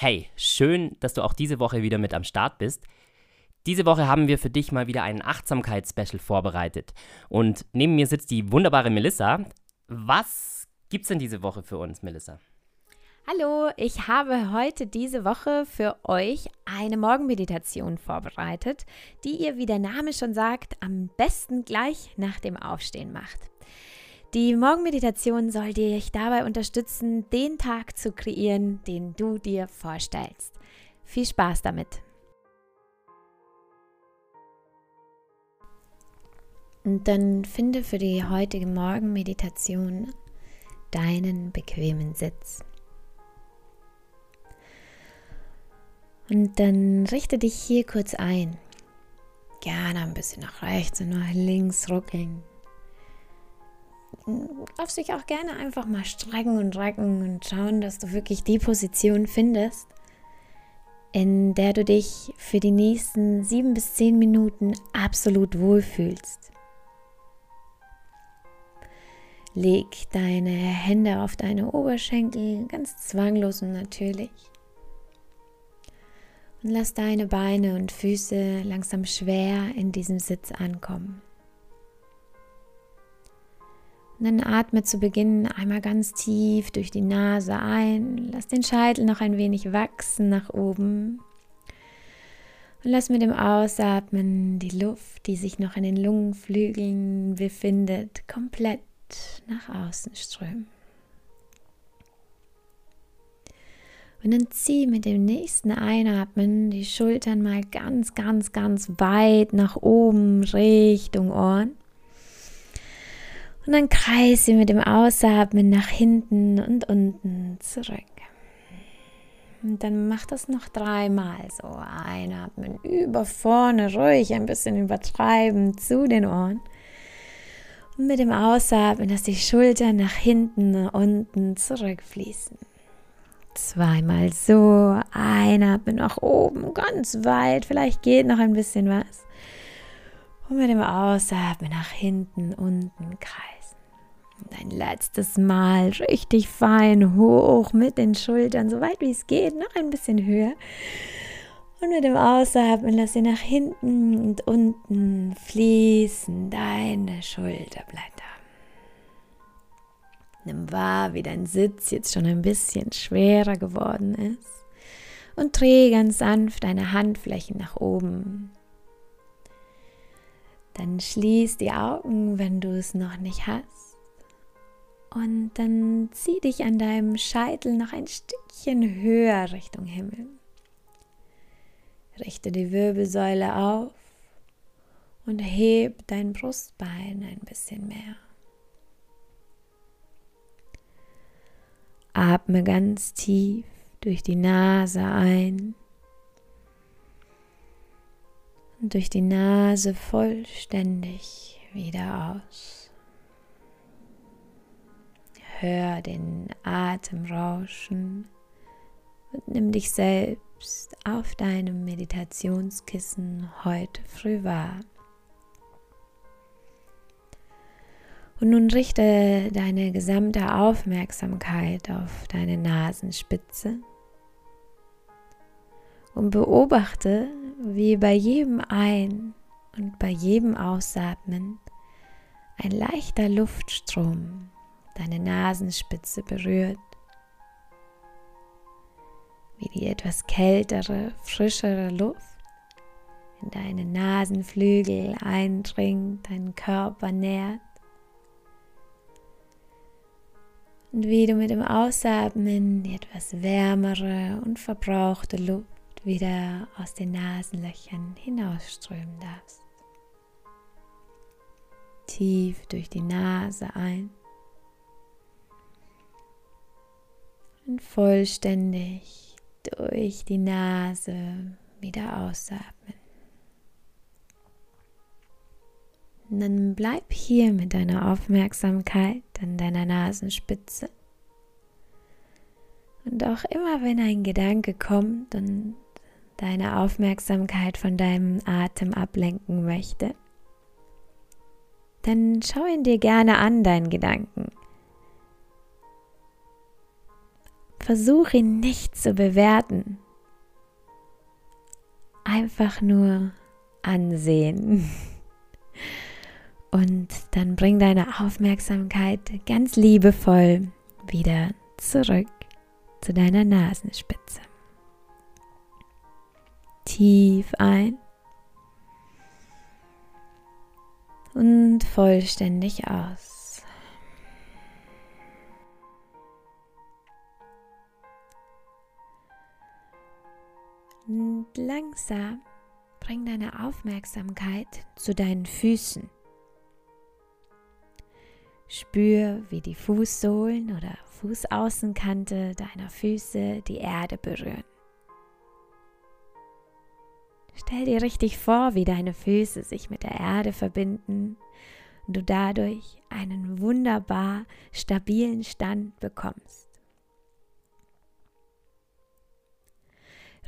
Hey, schön, dass du auch diese Woche wieder mit am Start bist. Diese Woche haben wir für dich mal wieder ein Achtsamkeits-Special vorbereitet. Und neben mir sitzt die wunderbare Melissa. Was gibt's denn diese Woche für uns, Melissa? Hallo, ich habe heute diese Woche für euch eine Morgenmeditation vorbereitet, die ihr, wie der Name schon sagt, am besten gleich nach dem Aufstehen macht. Die Morgenmeditation soll dich dabei unterstützen, den Tag zu kreieren, den du dir vorstellst. Viel Spaß damit! Und dann finde für die heutige Morgenmeditation deinen bequemen Sitz. Und dann richte dich hier kurz ein. Gerne ein bisschen nach rechts und nach links ruckeln darfst dich auch gerne einfach mal strecken und recken und schauen, dass du wirklich die Position findest, in der du dich für die nächsten sieben bis zehn Minuten absolut wohlfühlst. Leg deine Hände auf deine Oberschenkel, ganz zwanglos und natürlich. Und lass deine Beine und Füße langsam schwer in diesem Sitz ankommen. Und dann atme zu Beginn einmal ganz tief durch die Nase ein. Lass den Scheitel noch ein wenig wachsen nach oben. Und lass mit dem Ausatmen die Luft, die sich noch in den Lungenflügeln befindet, komplett nach außen strömen. Und dann zieh mit dem nächsten Einatmen die Schultern mal ganz, ganz, ganz weit nach oben Richtung Ohren. Und dann kreis sie mit dem Ausatmen nach hinten und unten zurück. Und dann mach das noch dreimal so. Einatmen über vorne, ruhig ein bisschen übertreiben zu den Ohren. Und mit dem Ausatmen, dass die Schultern nach hinten und unten zurückfließen. Zweimal so. Einatmen nach oben, ganz weit. Vielleicht geht noch ein bisschen was. Und mit dem Ausatmen nach hinten, unten kreisen. Und ein letztes Mal richtig fein hoch mit den Schultern, so weit wie es geht, noch ein bisschen höher. Und mit dem Ausatmen lass sie nach hinten und unten fließen deine Schulterblätter. Nimm wahr, wie dein Sitz jetzt schon ein bisschen schwerer geworden ist. Und dreh ganz sanft deine Handflächen nach oben. Dann schließ die Augen, wenn du es noch nicht hast. Und dann zieh dich an deinem Scheitel noch ein Stückchen höher Richtung Himmel. Richte die Wirbelsäule auf und heb dein Brustbein ein bisschen mehr. Atme ganz tief durch die Nase ein durch die Nase vollständig wieder aus. Hör den Atem rauschen und nimm dich selbst auf deinem Meditationskissen heute früh wahr. Und nun richte deine gesamte Aufmerksamkeit auf deine Nasenspitze und beobachte, wie bei jedem Ein- und bei jedem Ausatmen ein leichter Luftstrom deine Nasenspitze berührt, wie die etwas kältere, frischere Luft in deine Nasenflügel eindringt, deinen Körper nährt. Und wie du mit dem Ausatmen die etwas wärmere und verbrauchte Luft wieder aus den Nasenlöchern hinausströmen darfst. Tief durch die Nase ein und vollständig durch die Nase wieder ausatmen. Und dann bleib hier mit deiner Aufmerksamkeit an deiner Nasenspitze. Und auch immer, wenn ein Gedanke kommt und deine Aufmerksamkeit von deinem Atem ablenken möchte, dann schau ihn dir gerne an, deinen Gedanken. versuch ihn nicht zu bewerten. Einfach nur ansehen. Und dann bring deine Aufmerksamkeit ganz liebevoll wieder zurück zu deiner Nasenspitze. Tief ein und vollständig aus. Und langsam bring deine Aufmerksamkeit zu deinen Füßen. Spür, wie die Fußsohlen oder Fußaußenkante deiner Füße die Erde berühren. Stell dir richtig vor, wie deine Füße sich mit der Erde verbinden und du dadurch einen wunderbar stabilen Stand bekommst.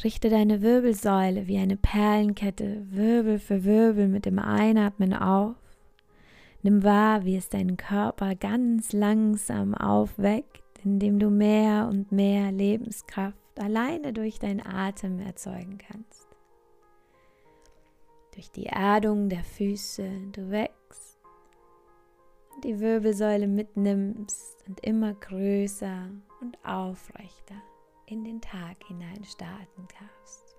Richte deine Wirbelsäule wie eine Perlenkette Wirbel für Wirbel mit dem Einatmen auf Nimm wahr, wie es deinen Körper ganz langsam aufweckt, indem du mehr und mehr Lebenskraft alleine durch deinen Atem erzeugen kannst. Durch die Erdung der Füße du wächst, die Wirbelsäule mitnimmst und immer größer und aufrechter in den Tag hinein starten darfst.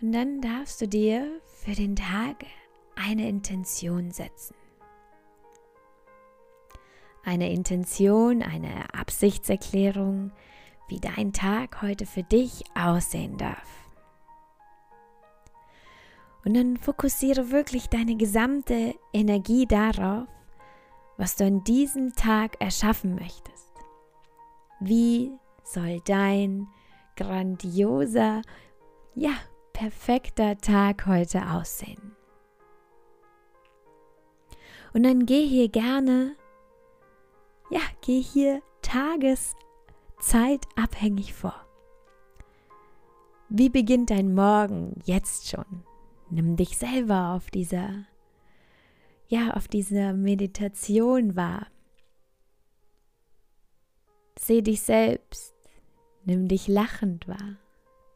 Und dann darfst du dir für den Tag eine Intention setzen. Eine Intention, eine Absichtserklärung, wie dein Tag heute für dich aussehen darf. Und dann fokussiere wirklich deine gesamte Energie darauf, was du an diesem Tag erschaffen möchtest. Wie soll dein grandioser, ja, perfekter Tag heute aussehen? Und dann geh hier gerne, ja, geh hier tageszeitabhängig vor. Wie beginnt dein Morgen jetzt schon? Nimm dich selber auf dieser, ja, auf dieser Meditation wahr. Seh dich selbst, nimm dich lachend wahr.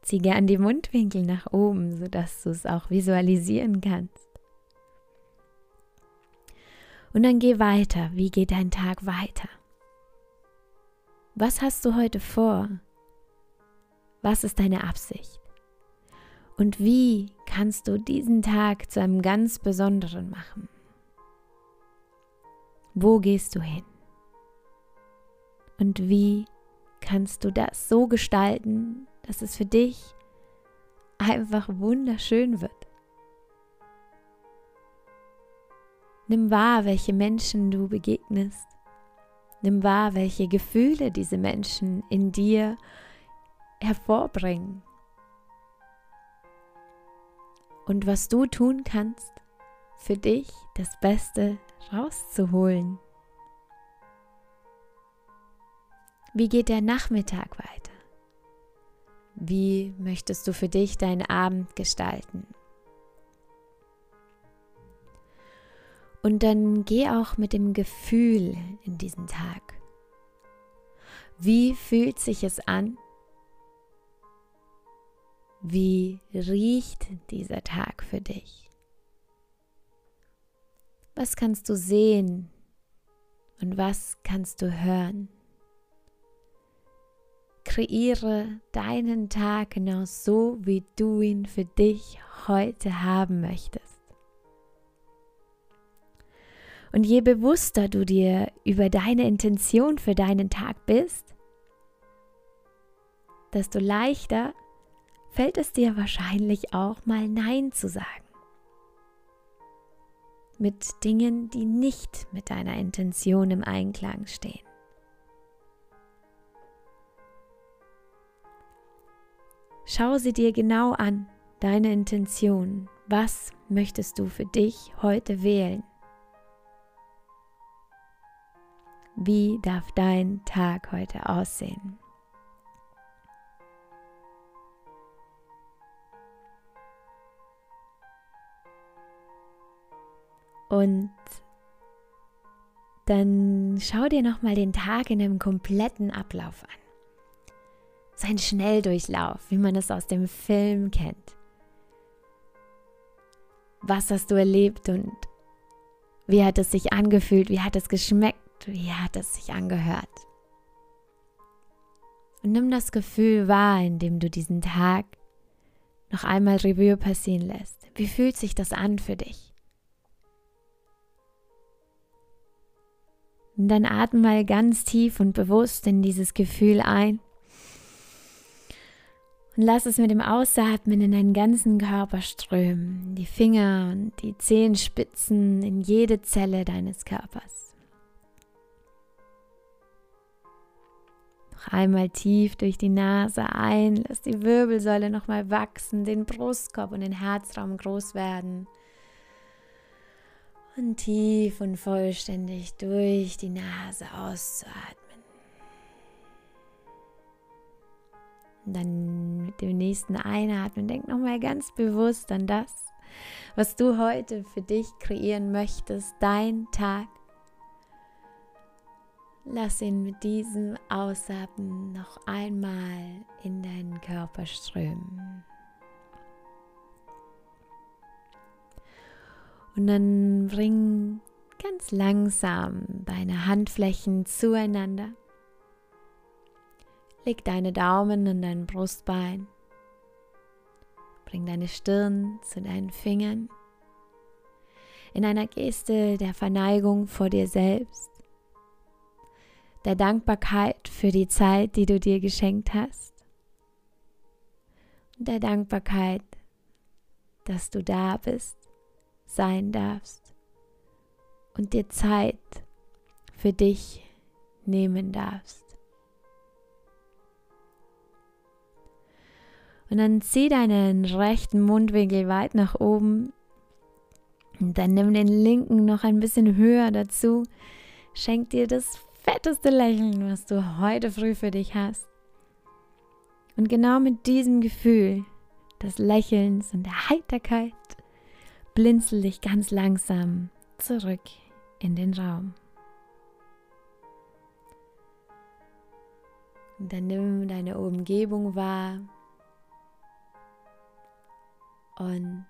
Zieh gern die Mundwinkel nach oben, sodass du es auch visualisieren kannst. Und dann geh weiter. Wie geht dein Tag weiter? Was hast du heute vor? Was ist deine Absicht? Und wie kannst du diesen Tag zu einem ganz besonderen machen? Wo gehst du hin? Und wie kannst du das so gestalten, dass es für dich einfach wunderschön wird. Nimm wahr, welche Menschen du begegnest. Nimm wahr, welche Gefühle diese Menschen in dir hervorbringen. Und was du tun kannst, für dich das Beste rauszuholen. Wie geht der Nachmittag weiter? Wie möchtest du für dich deinen Abend gestalten? Und dann geh auch mit dem Gefühl in diesen Tag. Wie fühlt sich es an? Wie riecht dieser Tag für dich? Was kannst du sehen und was kannst du hören? Kreiere deinen Tag genau so, wie du ihn für dich heute haben möchtest. Und je bewusster du dir über deine Intention für deinen Tag bist, desto leichter fällt es dir wahrscheinlich auch mal Nein zu sagen. Mit Dingen, die nicht mit deiner Intention im Einklang stehen. Schau sie dir genau an, deine Intention. Was möchtest du für dich heute wählen? Wie darf dein Tag heute aussehen? Und dann schau dir nochmal den Tag in einem kompletten Ablauf an. Sein Schnelldurchlauf, wie man es aus dem Film kennt. Was hast du erlebt und wie hat es sich angefühlt? Wie hat es geschmeckt? Wie hat es sich angehört? Und nimm das Gefühl wahr, indem du diesen Tag noch einmal Revue passieren lässt. Wie fühlt sich das an für dich? Und dann atme mal ganz tief und bewusst in dieses Gefühl ein. Und lass es mit dem Ausatmen in deinen ganzen Körper strömen, die Finger und die Zehenspitzen in jede Zelle deines Körpers. Noch einmal tief durch die Nase ein, lass die Wirbelsäule nochmal wachsen, den Brustkorb und den Herzraum groß werden. Und tief und vollständig durch die Nase auszuatmen. Und dann mit dem nächsten Einatmen denk nochmal ganz bewusst an das, was du heute für dich kreieren möchtest, dein Tag. Lass ihn mit diesem Ausatmen noch einmal in deinen Körper strömen. Und dann bring ganz langsam deine Handflächen zueinander. Leg deine Daumen an dein Brustbein. Bring deine Stirn zu deinen Fingern. In einer Geste der Verneigung vor dir selbst. Der Dankbarkeit für die Zeit, die du dir geschenkt hast. Und der Dankbarkeit, dass du da bist, sein darfst und dir Zeit für dich nehmen darfst. Und dann zieh deinen rechten Mundwinkel weit nach oben. Und dann nimm den linken noch ein bisschen höher dazu. Schenk dir das fetteste Lächeln, was du heute früh für dich hast. Und genau mit diesem Gefühl des Lächelns und der Heiterkeit blinzel dich ganz langsam zurück in den Raum. Und dann nimm deine Umgebung wahr und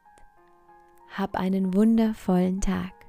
hab einen wundervollen Tag.